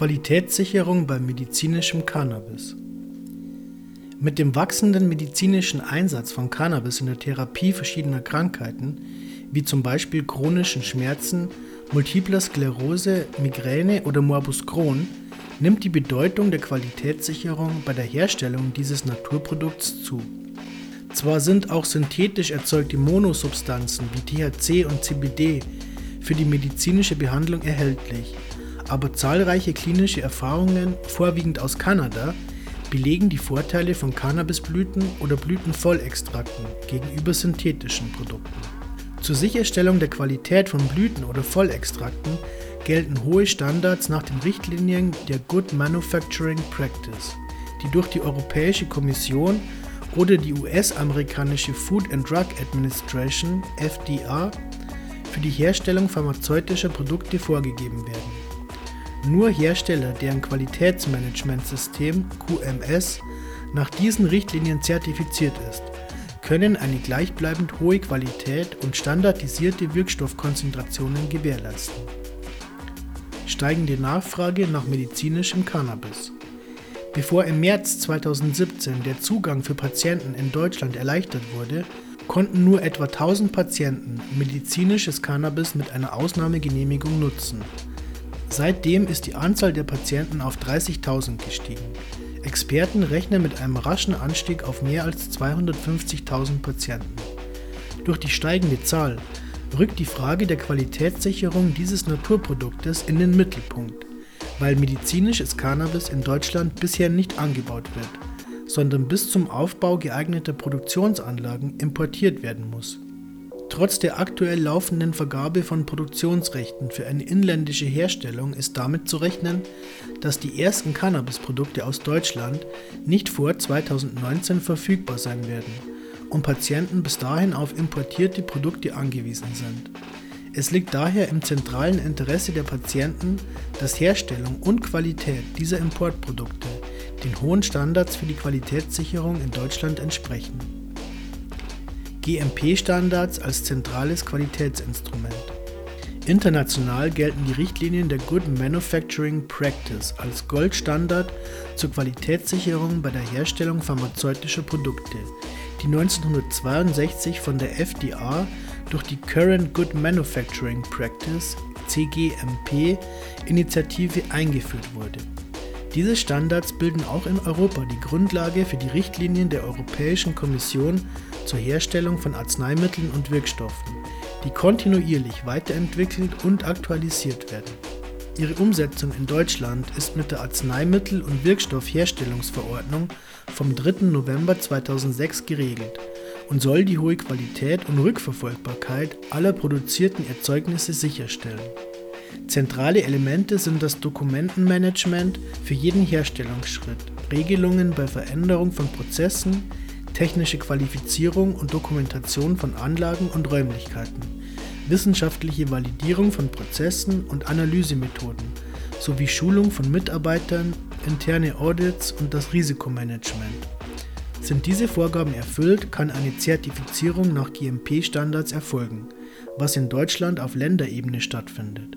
Qualitätssicherung bei medizinischem Cannabis. Mit dem wachsenden medizinischen Einsatz von Cannabis in der Therapie verschiedener Krankheiten, wie zum Beispiel chronischen Schmerzen, multipler Sklerose, Migräne oder Morbus Crohn, nimmt die Bedeutung der Qualitätssicherung bei der Herstellung dieses Naturprodukts zu. Zwar sind auch synthetisch erzeugte Monosubstanzen wie THC und CBD für die medizinische Behandlung erhältlich, aber zahlreiche klinische Erfahrungen, vorwiegend aus Kanada, belegen die Vorteile von Cannabisblüten oder Blütenvollextrakten gegenüber synthetischen Produkten. Zur Sicherstellung der Qualität von Blüten oder Vollextrakten gelten hohe Standards nach den Richtlinien der Good Manufacturing Practice, die durch die Europäische Kommission oder die US-amerikanische Food and Drug Administration FDA für die Herstellung pharmazeutischer Produkte vorgegeben werden. Nur Hersteller, deren Qualitätsmanagementsystem QMS nach diesen Richtlinien zertifiziert ist, können eine gleichbleibend hohe Qualität und standardisierte Wirkstoffkonzentrationen gewährleisten. Steigende Nachfrage nach medizinischem Cannabis. Bevor im März 2017 der Zugang für Patienten in Deutschland erleichtert wurde, konnten nur etwa 1000 Patienten medizinisches Cannabis mit einer Ausnahmegenehmigung nutzen. Seitdem ist die Anzahl der Patienten auf 30.000 gestiegen. Experten rechnen mit einem raschen Anstieg auf mehr als 250.000 Patienten. Durch die steigende Zahl rückt die Frage der Qualitätssicherung dieses Naturproduktes in den Mittelpunkt weil medizinisches Cannabis in Deutschland bisher nicht angebaut wird, sondern bis zum Aufbau geeigneter Produktionsanlagen importiert werden muss. Trotz der aktuell laufenden Vergabe von Produktionsrechten für eine inländische Herstellung ist damit zu rechnen, dass die ersten Cannabisprodukte aus Deutschland nicht vor 2019 verfügbar sein werden und Patienten bis dahin auf importierte Produkte angewiesen sind. Es liegt daher im zentralen Interesse der Patienten, dass Herstellung und Qualität dieser Importprodukte den hohen Standards für die Qualitätssicherung in Deutschland entsprechen. GMP-Standards als zentrales Qualitätsinstrument. International gelten die Richtlinien der Good Manufacturing Practice als Goldstandard zur Qualitätssicherung bei der Herstellung pharmazeutischer Produkte, die 1962 von der FDA durch die Current Good Manufacturing Practice CGMP Initiative eingeführt wurde. Diese Standards bilden auch in Europa die Grundlage für die Richtlinien der Europäischen Kommission zur Herstellung von Arzneimitteln und Wirkstoffen, die kontinuierlich weiterentwickelt und aktualisiert werden. Ihre Umsetzung in Deutschland ist mit der Arzneimittel- und Wirkstoffherstellungsverordnung vom 3. November 2006 geregelt und soll die hohe Qualität und Rückverfolgbarkeit aller produzierten Erzeugnisse sicherstellen. Zentrale Elemente sind das Dokumentenmanagement für jeden Herstellungsschritt, Regelungen bei Veränderung von Prozessen, technische Qualifizierung und Dokumentation von Anlagen und Räumlichkeiten, wissenschaftliche Validierung von Prozessen und Analysemethoden sowie Schulung von Mitarbeitern, interne Audits und das Risikomanagement. Sind diese Vorgaben erfüllt, kann eine Zertifizierung nach GMP-Standards erfolgen, was in Deutschland auf Länderebene stattfindet.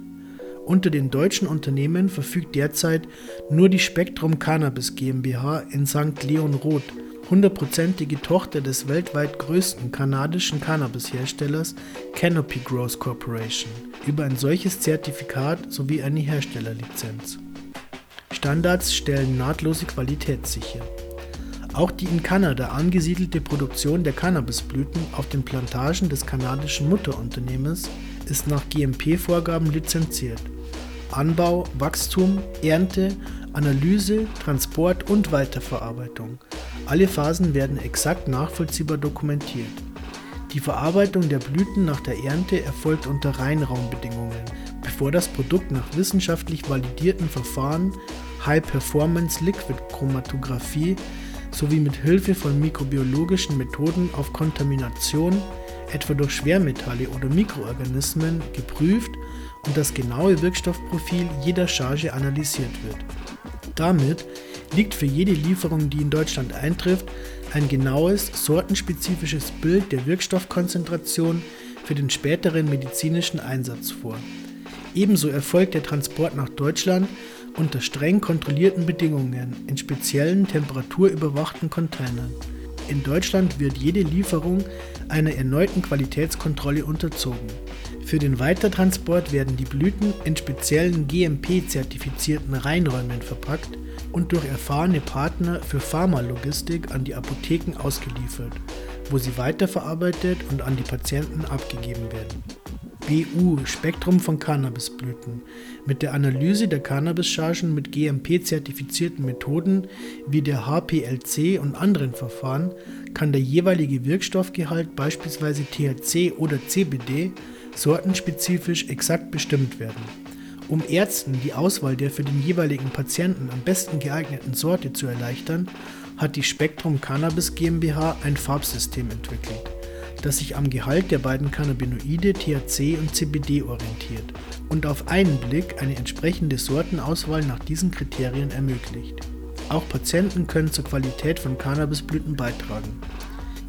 Unter den deutschen Unternehmen verfügt derzeit nur die Spektrum Cannabis GmbH in St. Leon Roth, hundertprozentige Tochter des weltweit größten kanadischen Cannabisherstellers Canopy Growth Corporation, über ein solches Zertifikat sowie eine Herstellerlizenz. Standards stellen nahtlose Qualität sicher. Auch die in Kanada angesiedelte Produktion der Cannabisblüten auf den Plantagen des kanadischen Mutterunternehmens ist nach GMP-Vorgaben lizenziert. Anbau, Wachstum, Ernte, Analyse, Transport und Weiterverarbeitung. Alle Phasen werden exakt nachvollziehbar dokumentiert. Die Verarbeitung der Blüten nach der Ernte erfolgt unter Reinraumbedingungen, bevor das Produkt nach wissenschaftlich validierten Verfahren High Performance Liquid Chromatographie sowie mit Hilfe von mikrobiologischen Methoden auf Kontamination, etwa durch Schwermetalle oder Mikroorganismen, geprüft und das genaue Wirkstoffprofil jeder Charge analysiert wird. Damit liegt für jede Lieferung, die in Deutschland eintrifft, ein genaues, sortenspezifisches Bild der Wirkstoffkonzentration für den späteren medizinischen Einsatz vor. Ebenso erfolgt der Transport nach Deutschland unter streng kontrollierten Bedingungen in speziellen temperaturüberwachten Containern. In Deutschland wird jede Lieferung einer erneuten Qualitätskontrolle unterzogen. Für den Weitertransport werden die Blüten in speziellen GMP-zertifizierten Reinräumen verpackt und durch erfahrene Partner für Pharmalogistik an die Apotheken ausgeliefert, wo sie weiterverarbeitet und an die Patienten abgegeben werden. BU Spektrum von Cannabisblüten. Mit der Analyse der Cannabischargen mit GMP-zertifizierten Methoden wie der HPLC und anderen Verfahren kann der jeweilige Wirkstoffgehalt, beispielsweise THC oder CBD, sortenspezifisch exakt bestimmt werden. Um Ärzten die Auswahl der für den jeweiligen Patienten am besten geeigneten Sorte zu erleichtern, hat die Spektrum Cannabis GmbH ein Farbsystem entwickelt das sich am Gehalt der beiden Cannabinoide THC und CBD orientiert und auf einen Blick eine entsprechende Sortenauswahl nach diesen Kriterien ermöglicht. Auch Patienten können zur Qualität von Cannabisblüten beitragen.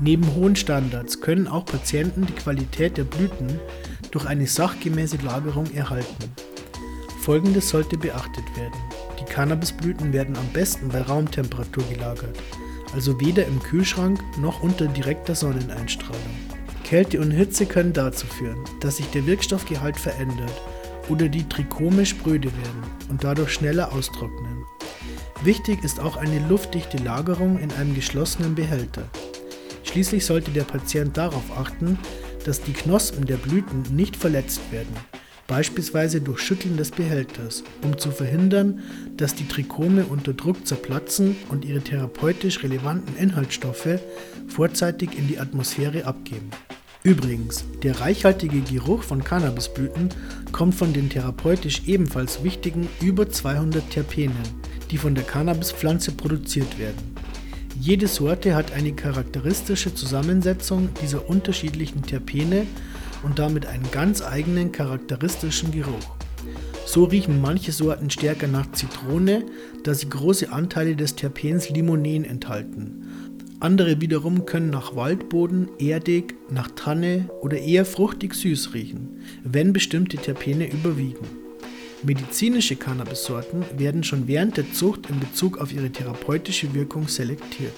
Neben hohen Standards können auch Patienten die Qualität der Blüten durch eine sachgemäße Lagerung erhalten. Folgendes sollte beachtet werden. Die Cannabisblüten werden am besten bei Raumtemperatur gelagert also weder im Kühlschrank noch unter direkter Sonneneinstrahlung. Kälte und Hitze können dazu führen, dass sich der Wirkstoffgehalt verändert oder die Trichome spröde werden und dadurch schneller austrocknen. Wichtig ist auch eine luftdichte Lagerung in einem geschlossenen Behälter. Schließlich sollte der Patient darauf achten, dass die Knospen der Blüten nicht verletzt werden beispielsweise durch Schütteln des Behälters, um zu verhindern, dass die Trichome unter Druck zerplatzen und ihre therapeutisch relevanten Inhaltsstoffe vorzeitig in die Atmosphäre abgeben. Übrigens, der reichhaltige Geruch von Cannabisblüten kommt von den therapeutisch ebenfalls wichtigen über 200 Terpenen, die von der Cannabispflanze produziert werden. Jede Sorte hat eine charakteristische Zusammensetzung dieser unterschiedlichen Terpene und damit einen ganz eigenen charakteristischen Geruch. So riechen manche Sorten stärker nach Zitrone, da sie große Anteile des Terpens Limonen enthalten. Andere wiederum können nach Waldboden, erdig, nach Tanne oder eher fruchtig süß riechen, wenn bestimmte Terpene überwiegen. Medizinische Cannabissorten werden schon während der Zucht in Bezug auf ihre therapeutische Wirkung selektiert.